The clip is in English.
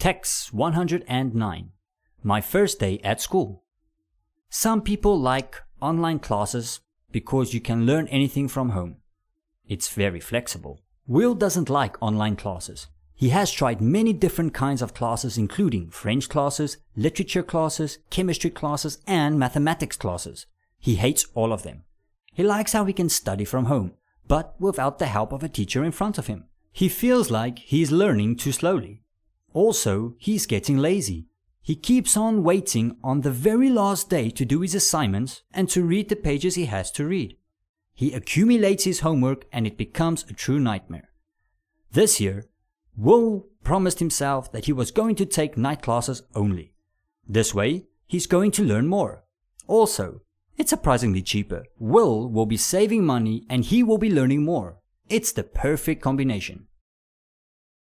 Text 109 My first day at school. Some people like online classes because you can learn anything from home. It's very flexible. Will doesn't like online classes. He has tried many different kinds of classes including French classes, literature classes, chemistry classes, and mathematics classes. He hates all of them. He likes how he can study from home, but without the help of a teacher in front of him. He feels like he's learning too slowly. Also, he's getting lazy. He keeps on waiting on the very last day to do his assignments and to read the pages he has to read. He accumulates his homework and it becomes a true nightmare. This year, Will promised himself that he was going to take night classes only. This way, he's going to learn more. Also, it's surprisingly cheaper. Will will be saving money and he will be learning more. It's the perfect combination.